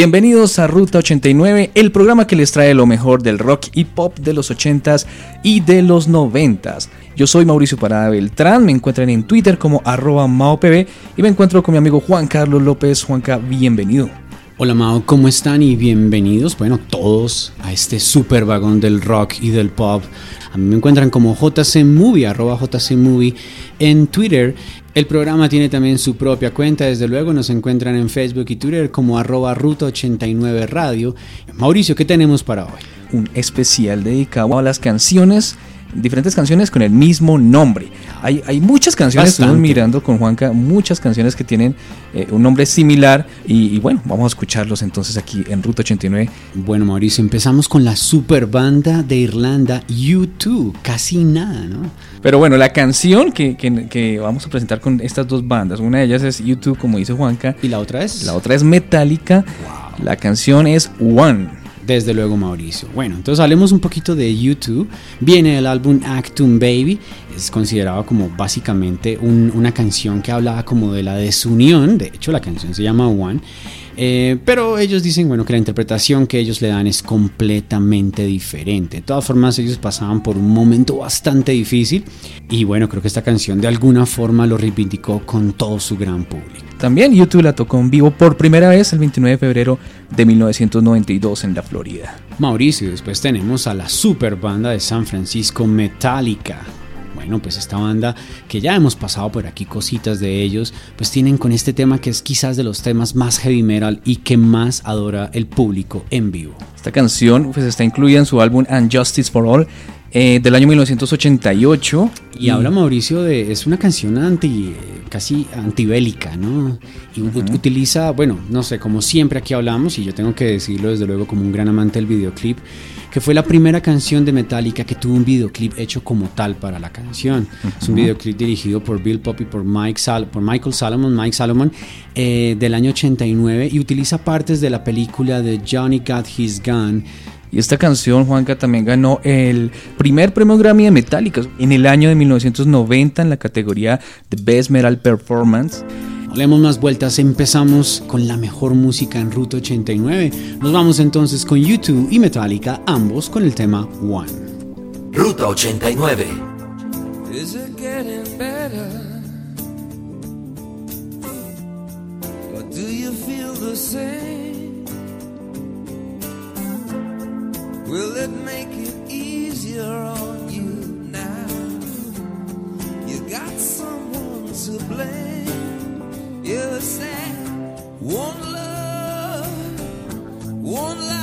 Bienvenidos a Ruta 89, el programa que les trae lo mejor del rock y pop de los 80s y de los 90s. Yo soy Mauricio Parada Beltrán, me encuentran en Twitter como arroba maopb y me encuentro con mi amigo Juan Carlos López. Juanca, bienvenido. Hola Mao, ¿cómo están y bienvenidos, bueno, todos a este super vagón del rock y del pop. A mí me encuentran como JCMovie, arroba JCMovie en Twitter. El programa tiene también su propia cuenta, desde luego nos encuentran en Facebook y Twitter como arroba Ruta89 Radio. Mauricio, ¿qué tenemos para hoy? Un especial dedicado a las canciones diferentes canciones con el mismo nombre. Hay, hay muchas canciones, estamos mirando con Juanca, muchas canciones que tienen eh, un nombre similar y, bueno, vamos a escucharlos entonces aquí en Ruta 89. Bueno, Mauricio, empezamos con la super banda de Irlanda, U2, casi nada, ¿no? Pero bueno, la canción que, que, vamos a presentar con estas dos bandas, una de ellas es U2, como dice Juanca. ¿Y la otra es? La otra es Metallica. La canción es One. Desde luego, Mauricio. Bueno, entonces hablemos un poquito de YouTube. Viene el álbum Actum Baby. Es considerado como básicamente una canción que hablaba como de la desunión. De hecho, la canción se llama One. Eh, pero ellos dicen bueno, que la interpretación que ellos le dan es completamente diferente. De todas formas, ellos pasaban por un momento bastante difícil y bueno, creo que esta canción de alguna forma lo reivindicó con todo su gran público. También YouTube la tocó en vivo por primera vez el 29 de febrero de 1992 en la Florida. Mauricio, después tenemos a la super banda de San Francisco Metallica. Bueno, pues esta banda que ya hemos pasado por aquí cositas de ellos, pues tienen con este tema que es quizás de los temas más heavy metal y que más adora el público en vivo. Esta canción pues está incluida en su álbum And Justice for All eh, del año 1988. Y, habla Mauricio de, es una canción anti, casi antibélica, ¿no? Y utiliza, bueno, no sé, como siempre aquí hablamos, y yo tengo que decirlo desde luego como un gran amante del videoclip, que fue la primera canción de Metallica que tuvo un videoclip hecho como tal para la canción. Es un videoclip dirigido por Bill Poppy, por, Mike por Michael Salomon, Mike Salomon, eh, del año 89, y utiliza partes de la película de Johnny Got His Gun, y esta canción, Juanca, también ganó el primer premio Grammy de Metallica en el año de 1990 en la categoría de Best Metal Performance. No le demos más vueltas, empezamos con la mejor música en Ruta 89. Nos vamos entonces con YouTube y Metallica, ambos con el tema One. Ruta 89. Will it make it one love, one life.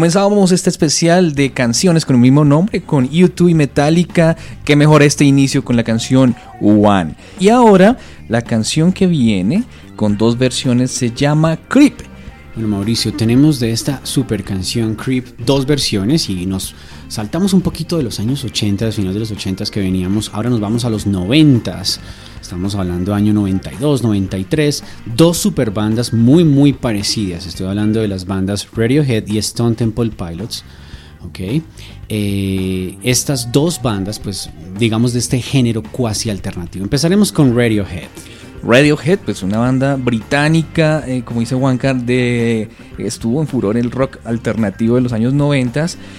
Comenzábamos este especial de canciones con el mismo nombre, con YouTube y Metallica. Que mejor este inicio con la canción One. Y ahora, la canción que viene, con dos versiones, se llama Creep. Bueno, Mauricio, tenemos de esta super canción Creep dos versiones y nos saltamos un poquito de los años 80, finales de los 80 que veníamos. Ahora nos vamos a los 90. Estamos hablando año 92, 93. Dos super bandas muy, muy parecidas. Estoy hablando de las bandas Radiohead y Stone Temple Pilots. Ok. Eh, estas dos bandas, pues, digamos, de este género cuasi alternativo. Empezaremos con Radiohead. Radiohead, pues una banda británica, eh, como dice Juancar, de, estuvo en furor el rock alternativo de los años 90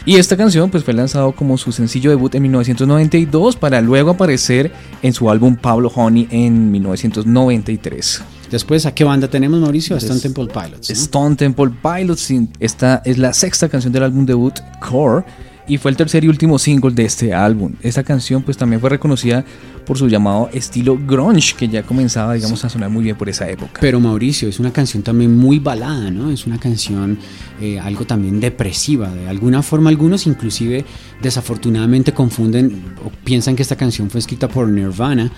y esta canción pues fue lanzado como su sencillo debut en 1992 para luego aparecer en su álbum Pablo Honey en 1993. Después, ¿a qué banda tenemos, Mauricio? Stone Temple Pilots. Stone Temple Pilots, esta es la sexta canción del álbum debut Core y fue el tercer y último single de este álbum. Esta canción pues también fue reconocida por su llamado estilo grunge que ya comenzaba digamos a sonar muy bien por esa época. Pero Mauricio, es una canción también muy balada, ¿no? Es una canción eh, algo también depresiva. De alguna forma algunos inclusive desafortunadamente confunden o piensan que esta canción fue escrita por Nirvana.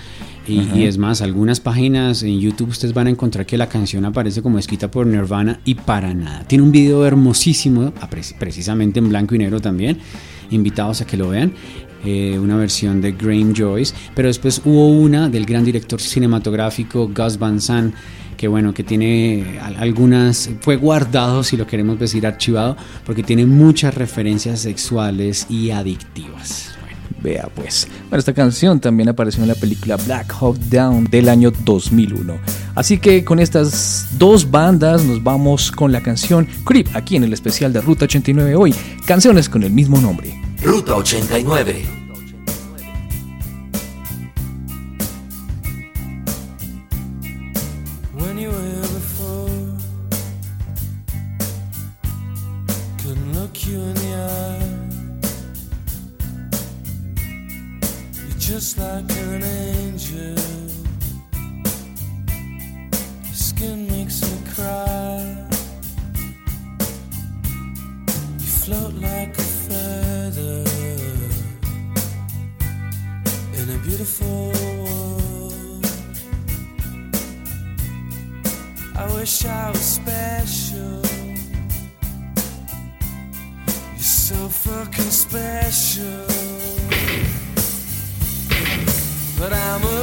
Y, y, es más, algunas páginas en YouTube ustedes van a encontrar que la canción aparece como escrita por Nirvana y para nada. Tiene un video hermosísimo, precisamente en blanco y negro también. Invitados a que lo vean. Eh, una versión de Graham Joyce, pero después hubo una del gran director cinematográfico Gus Van Sant, que bueno, que tiene algunas, fue guardado, si lo queremos decir, archivado, porque tiene muchas referencias sexuales y adictivas. Vea pues. Bueno, esta canción también apareció en la película Black Hawk Down del año 2001. Así que con estas dos bandas nos vamos con la canción Creep aquí en el especial de Ruta 89 hoy. Canciones con el mismo nombre. Ruta 89. But I'm a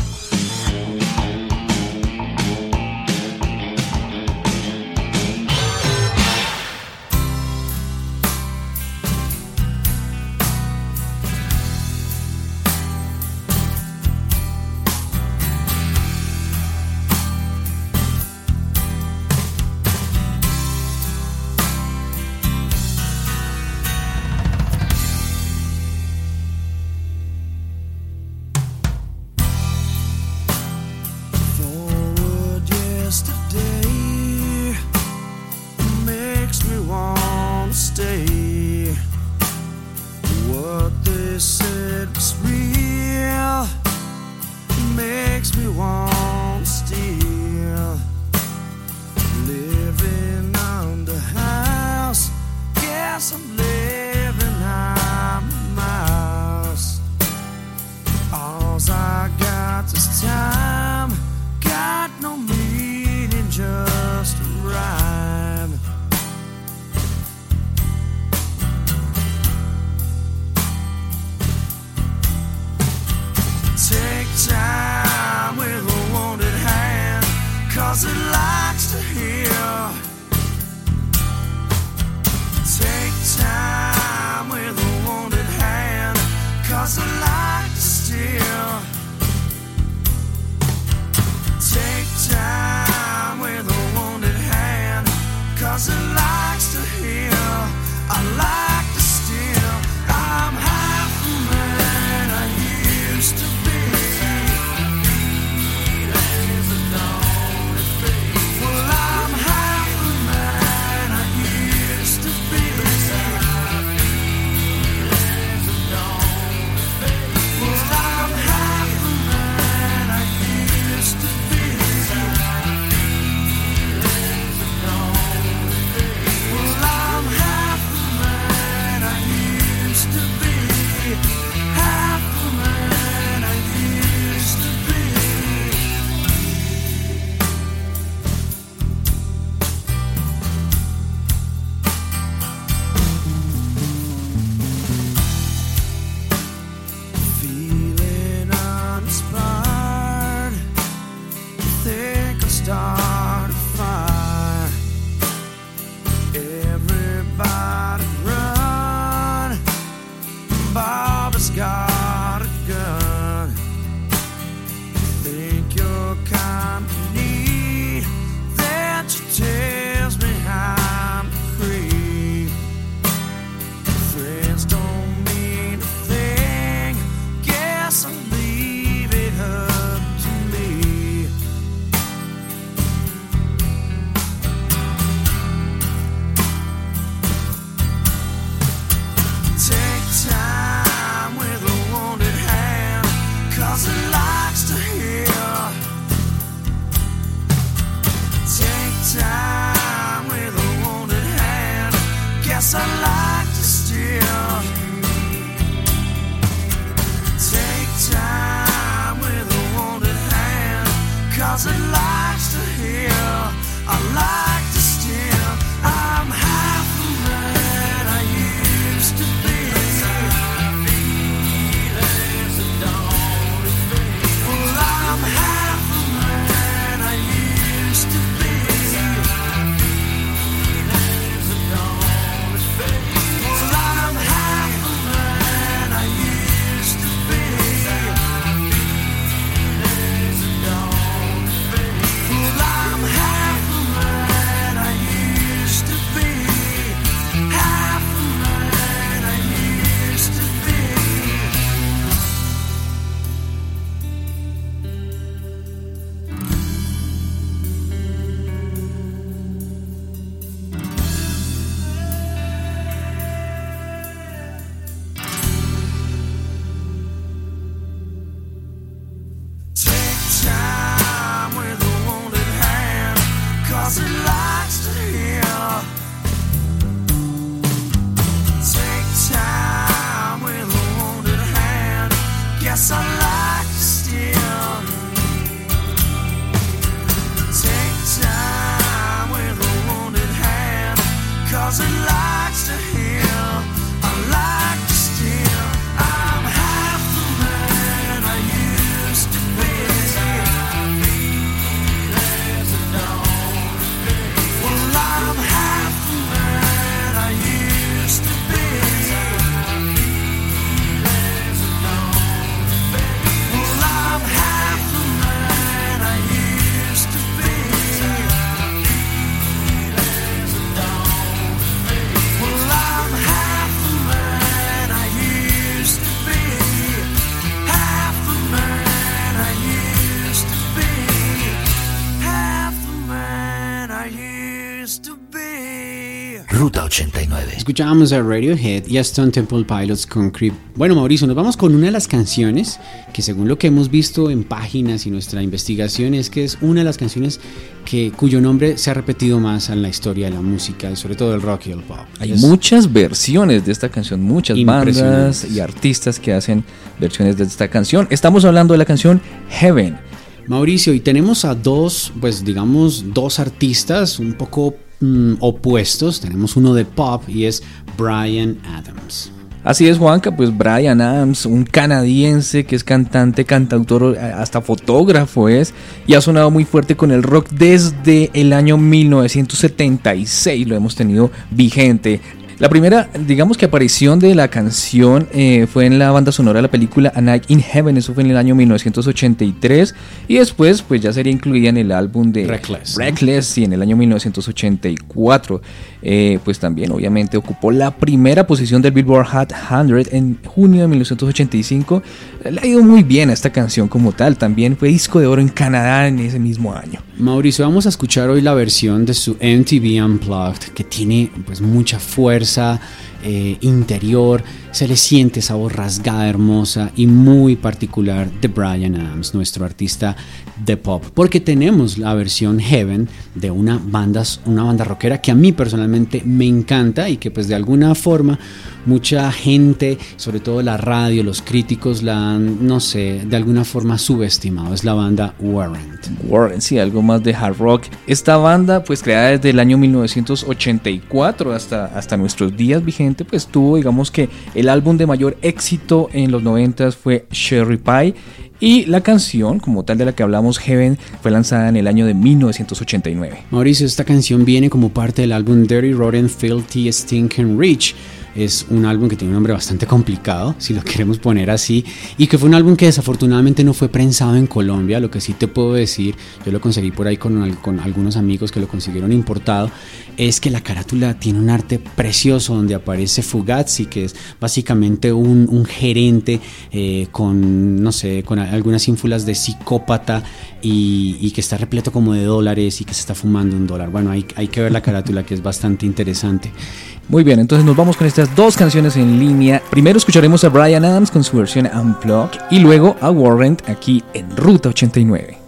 Escuchábamos a Radiohead y a Stone Temple Pilots con Creep. Bueno, Mauricio, nos vamos con una de las canciones que según lo que hemos visto en páginas y nuestra investigación es que es una de las canciones que, cuyo nombre se ha repetido más en la historia de la música y sobre todo del rock y el pop. Hay Es- muchas versiones de esta canción, muchas bandas y artistas que hacen versiones de esta canción. Estamos hablando de la canción Heaven. Mauricio, y tenemos a dos, pues digamos, dos artistas un poco mm, opuestos. Tenemos uno de pop y es Brian Adams. Así es, Juanca, pues Brian Adams, un canadiense que es cantante, cantautor, eh, hasta fotógrafo es, y ha sonado muy fuerte con el rock desde el año 1976, lo hemos tenido vigente. La primera, digamos que aparición de la canción eh, fue en la banda sonora de la película A Night in Heaven, eso fue en el año 1983, y después pues ya sería incluida en el álbum de Reckless, ¿no? Reckless, sí, en el año 1984. Eh, pues también obviamente ocupó la primera posición del Billboard Hot 100 en junio de 1985. Le ha ido muy bien a esta canción como tal, también fue disco de oro en Canadá en ese mismo año. Mauricio, vamos a escuchar hoy la versión de su MTV Unplugged que tiene pues mucha fuerza eh, interior, se le siente esa voz rasgada, hermosa y muy particular de Brian Adams, nuestro artista de pop, porque tenemos la versión Heaven de una banda, una banda rockera que a mí personalmente me encanta y que pues de alguna forma mucha gente, sobre todo la radio, los críticos la han, no sé, de alguna forma subestimado, es la banda Warrant. Warren, sí, algo más de hard rock. Esta banda, pues creada desde el año 1984 hasta, hasta nuestros días vigente, pues tuvo, digamos que el álbum de mayor éxito en los 90 fue Cherry Pie. Y la canción, como tal de la que hablamos, Heaven, fue lanzada en el año de 1989. Mauricio, esta canción viene como parte del álbum Dirty Rotten Filthy Stinking Rich. Es un álbum que tiene un nombre bastante complicado, si lo queremos poner así, y que fue un álbum que desafortunadamente no fue prensado en Colombia. Lo que sí te puedo decir, yo lo conseguí por ahí con, con algunos amigos que lo consiguieron importado, es que la carátula tiene un arte precioso donde aparece Fugazi, que es básicamente un, un gerente eh, con, no sé, con algunas ínfulas de psicópata y, que está repleto como de dólares y que se está fumando un dólar. Bueno, hay, hay que ver la carátula que es bastante interesante. Muy bien, entonces nos vamos con estas dos canciones en línea. Primero escucharemos a Brian Adams con su versión Unplugged y luego a Warren aquí en Ruta 89.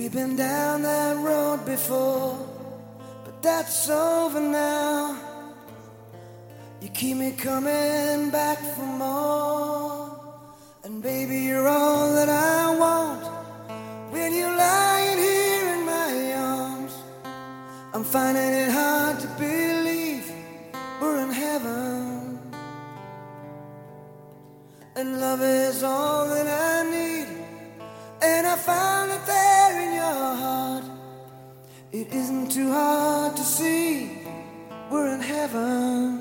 We've been down that road before, but that's over now. You keep me coming back for more. And baby, you're all that I want. When you're lying here in my arms, I'm finding it hard to believe we're in heaven. And love is all that I need. And I found it It isn't too hard to see. We're in heaven.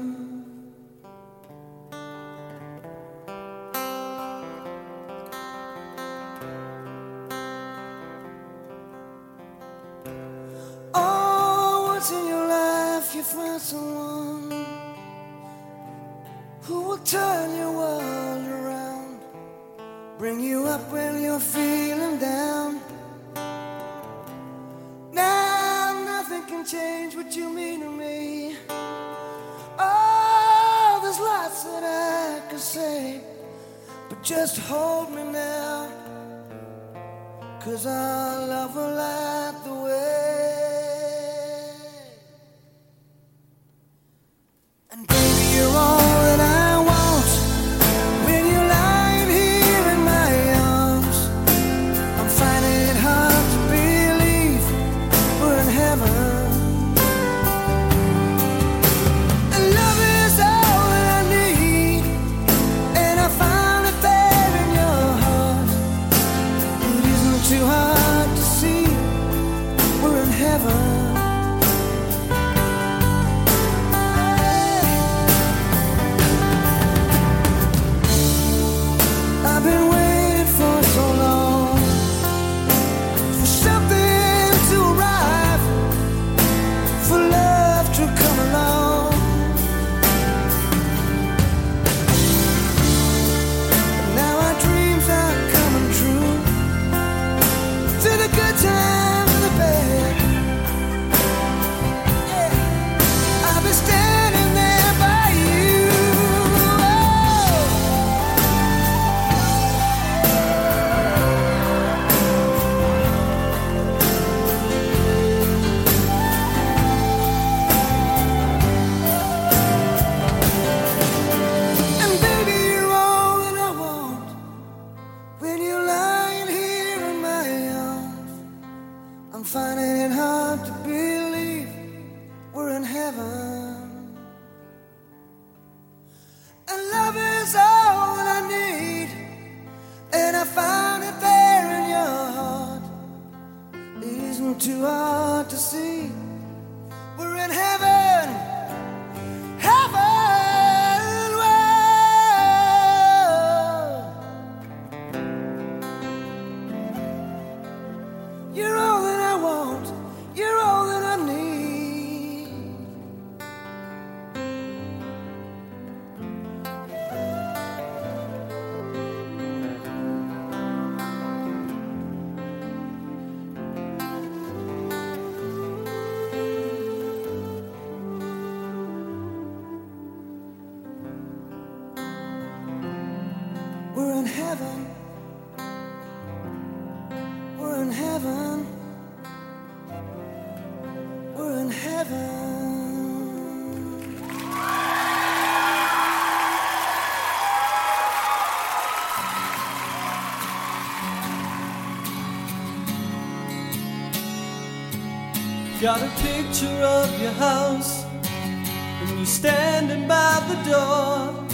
Got a picture of your house, and you're standing by the door.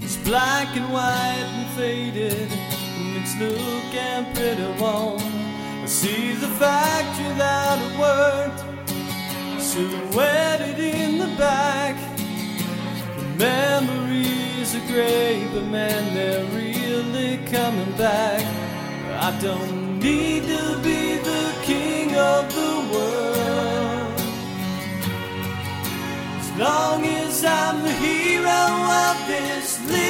It's black and white and faded, and it's looking pretty warm. I see the factory that it worked, planted in the back. The memories are great, but man, they're really coming back. I don't need to be the king of the world. As long as I'm the hero of this league.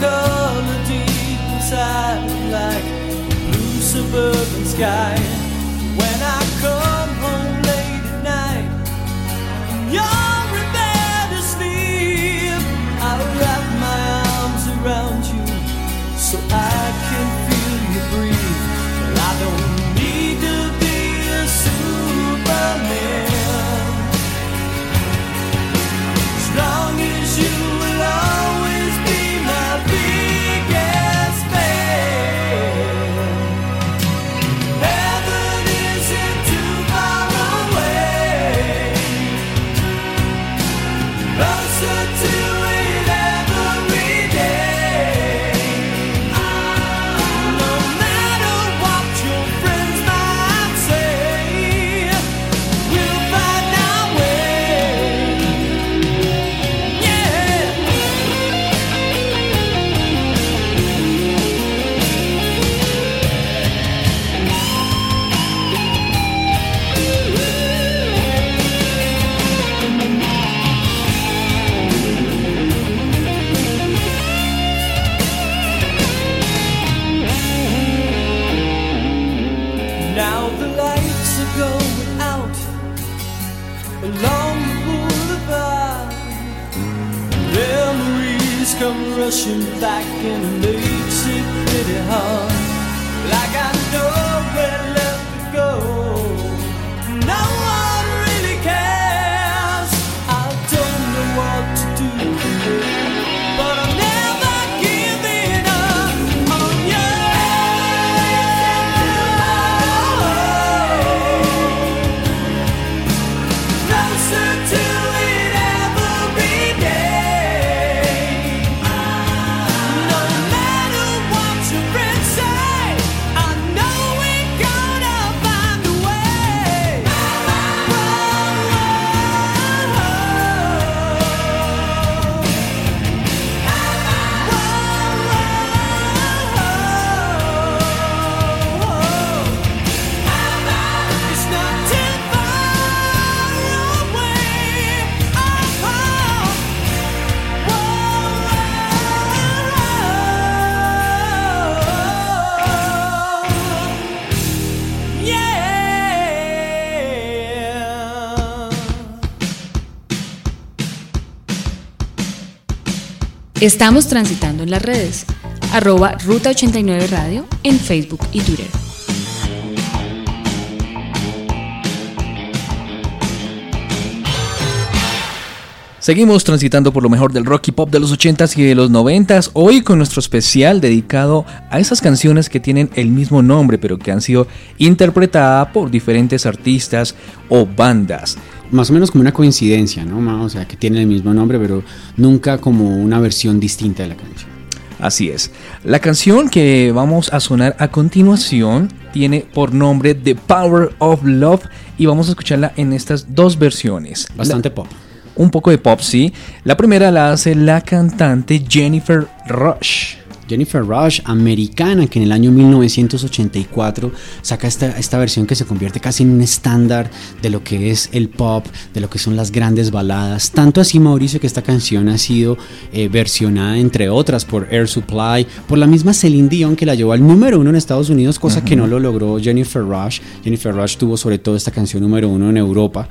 color deep inside, like blue suburban skies. Estamos transitando en las redes, arroba Ruta 89 Radio en Facebook y Twitter. Seguimos transitando por lo mejor del rock y pop de los 80s y de los 90s, hoy con nuestro especial dedicado a esas canciones que tienen el mismo nombre pero que han sido interpretadas por diferentes artistas o bandas. Más o menos como una coincidencia, ¿no? O sea, que tienen el mismo nombre pero nunca como una versión distinta de la canción. Así es. La canción que vamos a sonar a continuación tiene por nombre The Power of Love y vamos a escucharla en estas dos versiones. Bastante pop un poco de pop, sí. La primera la hace la cantante Jennifer Rush. Jennifer Rush, americana, que en el año 1984 saca esta, esta versión que se convierte casi en un estándar de lo que es el pop, de lo que son las grandes baladas. Tanto así, Mauricio, que esta canción ha sido eh, versionada, entre otras, por Air Supply, por la misma Celine Dion, que la llevó al número uno en Estados Unidos, cosa que no lo logró Jennifer Rush. Jennifer Rush tuvo sobre todo esta canción número uno en Europa.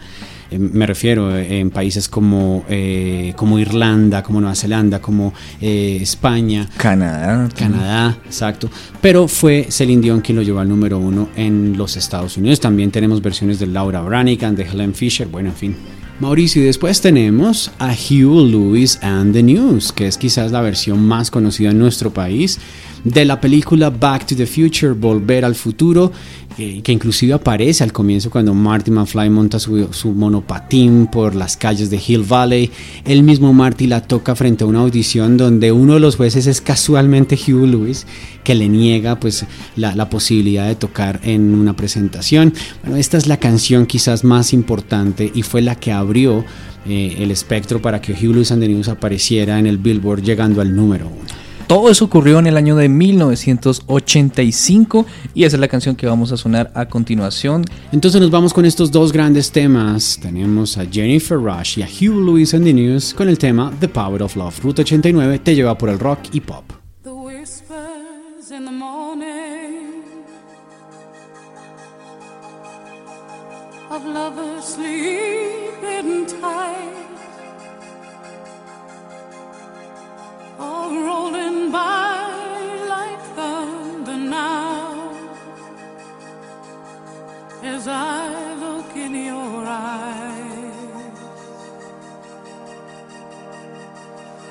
Eh, me refiero eh, en países como, eh, como Irlanda, como Nueva Zelanda, como España. Canadá. Canadá, exacto. Pero fue Celine Dion quien lo llevó al número uno en los Estados Unidos. También tenemos versiones de Laura Branigan, de Helen Fisher, bueno, en fin. Mauricio, y después tenemos a Hugh Lewis and the News, que es quizás la versión más conocida en nuestro país de la película Back to the Future, Volver al Futuro, que, inclusive aparece al comienzo cuando Marty McFly monta su, monopatín por las calles de Hill Valley. El mismo Marty la toca frente a una audición donde uno de los jueces es casualmente Hugh Lewis, que le niega pues la, posibilidad de tocar en una presentación. Bueno, esta es la canción quizás más importante y fue la que abrió eh, el espectro para que Hugh Lewis and the News apareciera en el Billboard llegando al número uno. Todo eso ocurrió en el año de 1985 y esa es la canción que vamos a sonar a continuación. Entonces nos vamos con estos dos grandes temas. Tenemos a Jennifer Rush y a Hugh Lewis and the News con el tema The Power of Love. Ruta 89 te lleva por el rock y pop. The whispers in the morning of lovers sleeping tight. All rolling by like thunder now as I look in your eyes.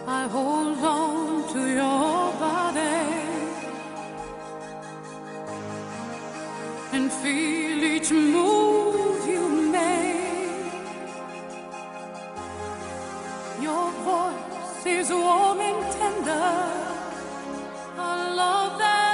I hold on to your body and feel each move you make. Your voice is warm and tender, a love that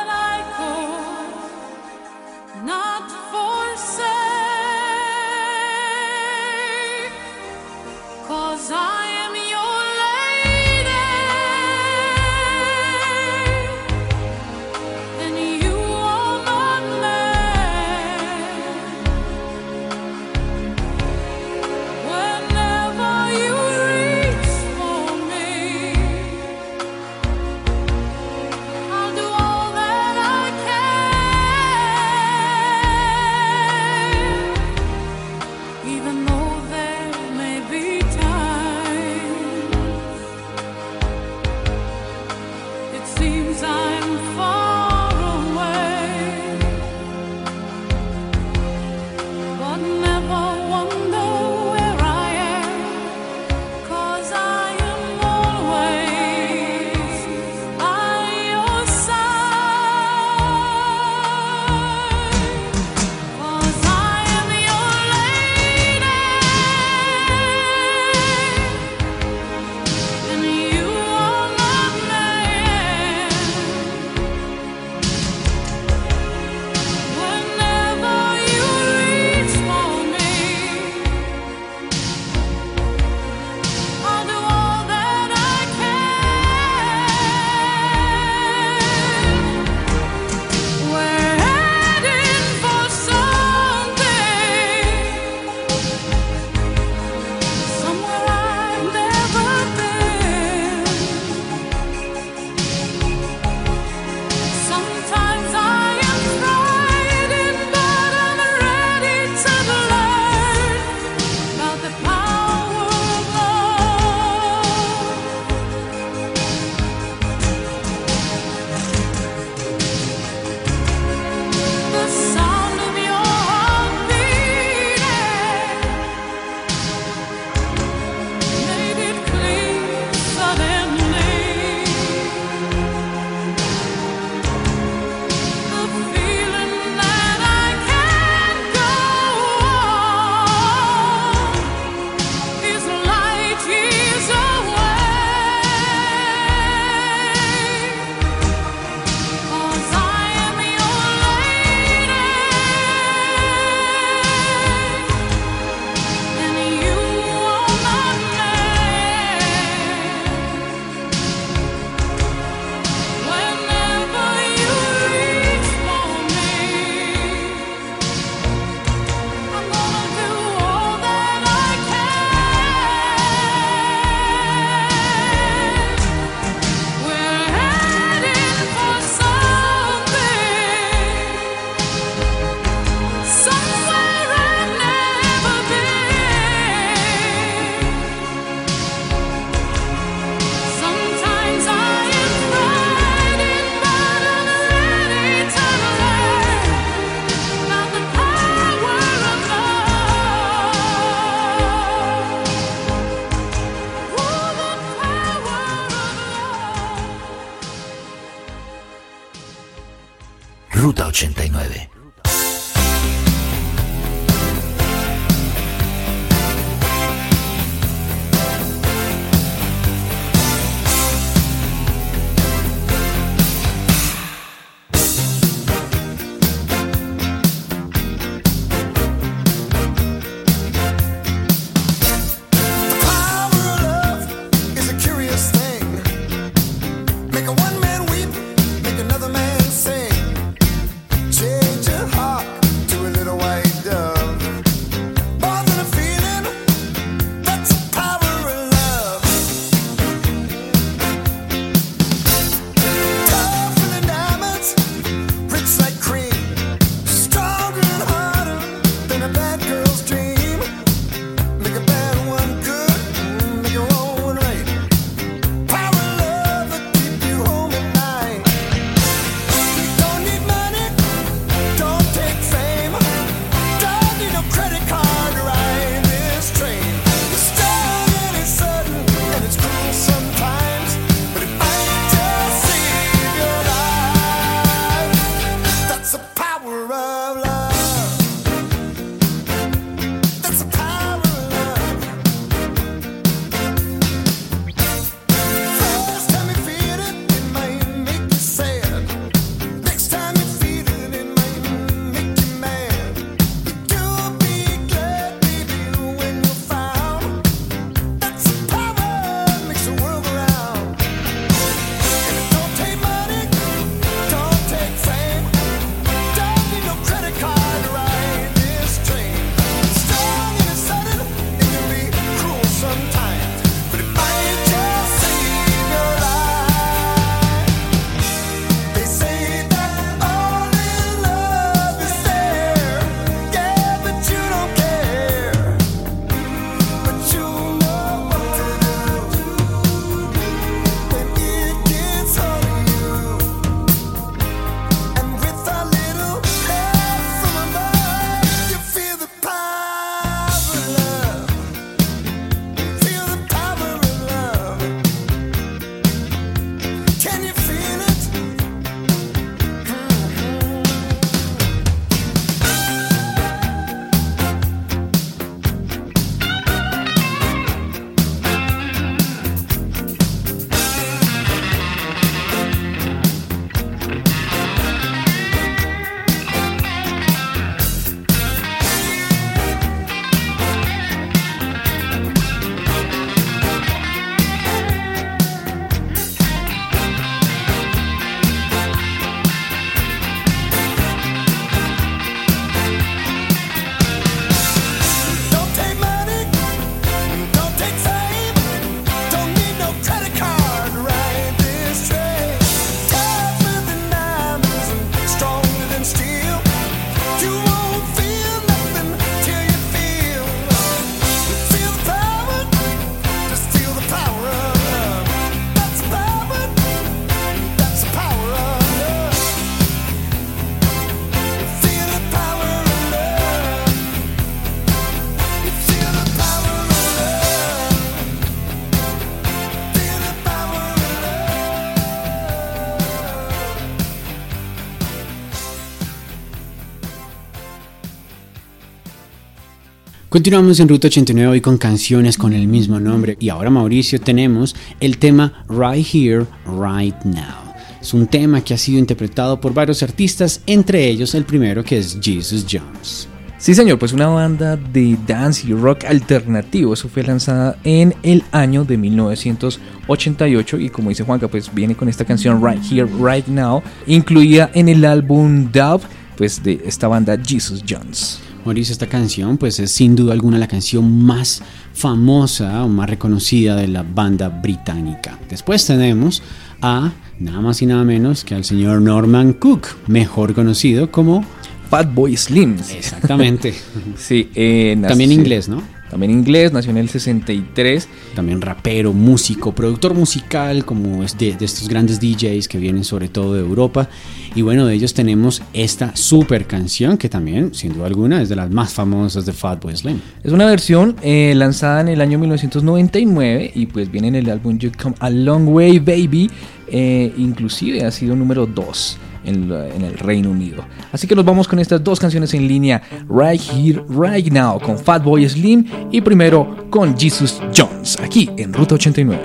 Continuamos en Ruta 89 hoy con canciones con el mismo nombre y ahora Mauricio tenemos el tema Right Here, Right Now. Es un tema que ha sido interpretado por varios artistas, entre ellos el primero que es Jesus Jones. Sí, señor, pues una banda de dance y rock alternativo. Eso fue lanzada en el año de 1988 y como dice Juanca, pues viene con esta canción Right Here, Right Now, incluida en el álbum Dub, pues de esta banda Jesus Jones. Mauricio, esta canción pues es sin duda alguna la canción más famosa o más reconocida de la banda británica. Después tenemos a nada más y nada menos que al señor Norman Cook, mejor conocido como... Fatboy Slim. Exactamente. Sí, eh, También inglés, ¿no? También inglés, nació en el 63. También rapero, músico, productor musical, como es de, de estos grandes DJs que vienen sobre todo de Europa. Y bueno, de ellos tenemos esta super canción que también, sin duda alguna, es de las más famosas de Fatboy Slim. Es una versión eh, lanzada en el año 1999 y pues viene en el álbum You Come a Long Way Baby. eh, inclusive ha sido número 2 en, el Reino Unido. Así que nos vamos con estas dos canciones en línea, Right Here, Right Now, con Fatboy Slim y primero con Jesus Jones, aquí en Ruta 89.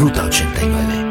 Ruta 89.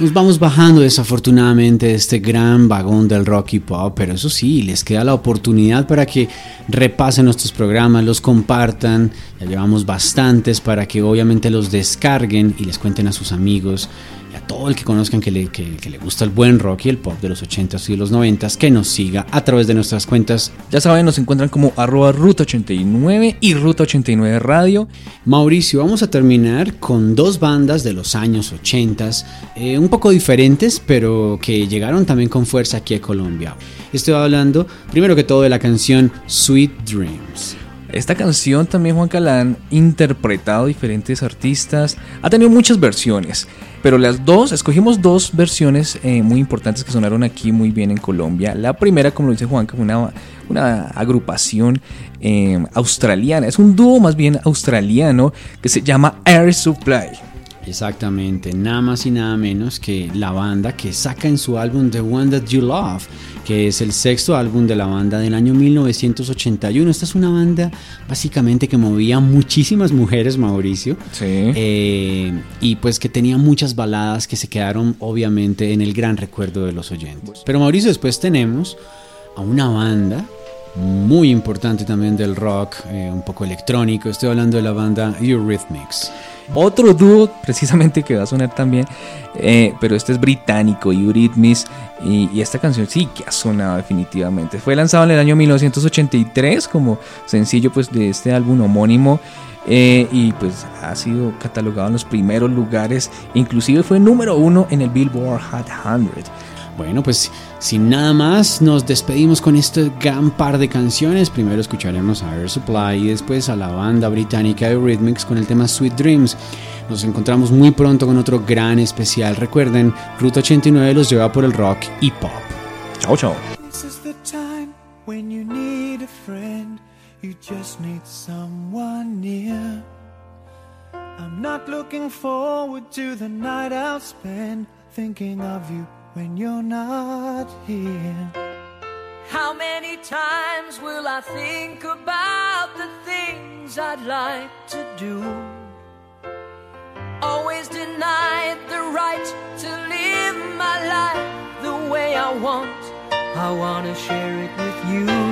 Nos vamos bajando desafortunadamente de este gran vagón del rock y pop, pero eso sí, les queda la oportunidad para que repasen nuestros programas, los compartan, ya llevamos bastantes para que obviamente los descarguen y les cuenten a sus amigos a todo el que conozcan que le, que- que le gusta el buen rock y el pop de los 80s y los 90s, que nos siga a través de nuestras cuentas Ya saben, nos encuentran como arroba ruta 89 y ruta 89 radio. Mauricio, vamos a terminar con dos bandas de los años 80, eh, un poco diferentes, pero que llegaron también con fuerza aquí a Colombia. Estoy hablando, primero que todo, de la canción Sweet Dreams. Esta canción también Juan han interpretado diferentes artistas, ha tenido muchas versiones, pero las dos, escogimos dos versiones eh, muy importantes que sonaron aquí muy bien en Colombia. La primera, como lo dice Juan, fue una, una agrupación eh, australiana, es un dúo más bien australiano que se llama Air Supply. Exactamente, nada más y nada menos que la banda que saca en su álbum The One That You Love, que es el sexto álbum de la banda del año 1981. Esta es una banda básicamente que movía muchísimas mujeres, Mauricio. Sí. Eh, y pues que tenía muchas baladas que se quedaron obviamente en el gran recuerdo de los oyentes. Pero Mauricio, después tenemos a una banda muy importante también del rock, eh, un poco electrónico. Estoy hablando de la banda Eurythmics. Otro dúo precisamente que va a sonar también, eh, pero este es británico, Eurythmics, y, y esta canción sí que ha sonado definitivamente. Fue lanzado en el año 1983 como sencillo pues de este álbum homónimo eh, y pues ha sido catalogado en los primeros lugares, inclusive fue número uno en el Billboard Hot 100. Bueno, pues sin nada más, nos despedimos con este gran par de canciones. Primero escucharemos a Air Supply y después a la banda británica Eurythmics con el tema Sweet Dreams. Nos encontramos muy pronto con otro gran especial. Recuerden, Ruta 89 los lleva por el rock y pop. Chao, chao. Thinking of you when you're not here. How many times will I think about the things I'd like to do? Always denied the right to live my life the way I want. I want to share it with you.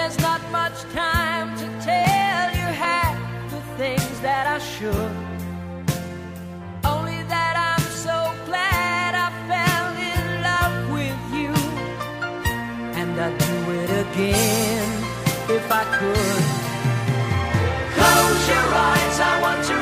There's not much time to tell you half the things that I should. Only that I'm so glad I fell in love with you. And I'd do it again if I could. Close your eyes, I want to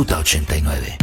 Ruta 89.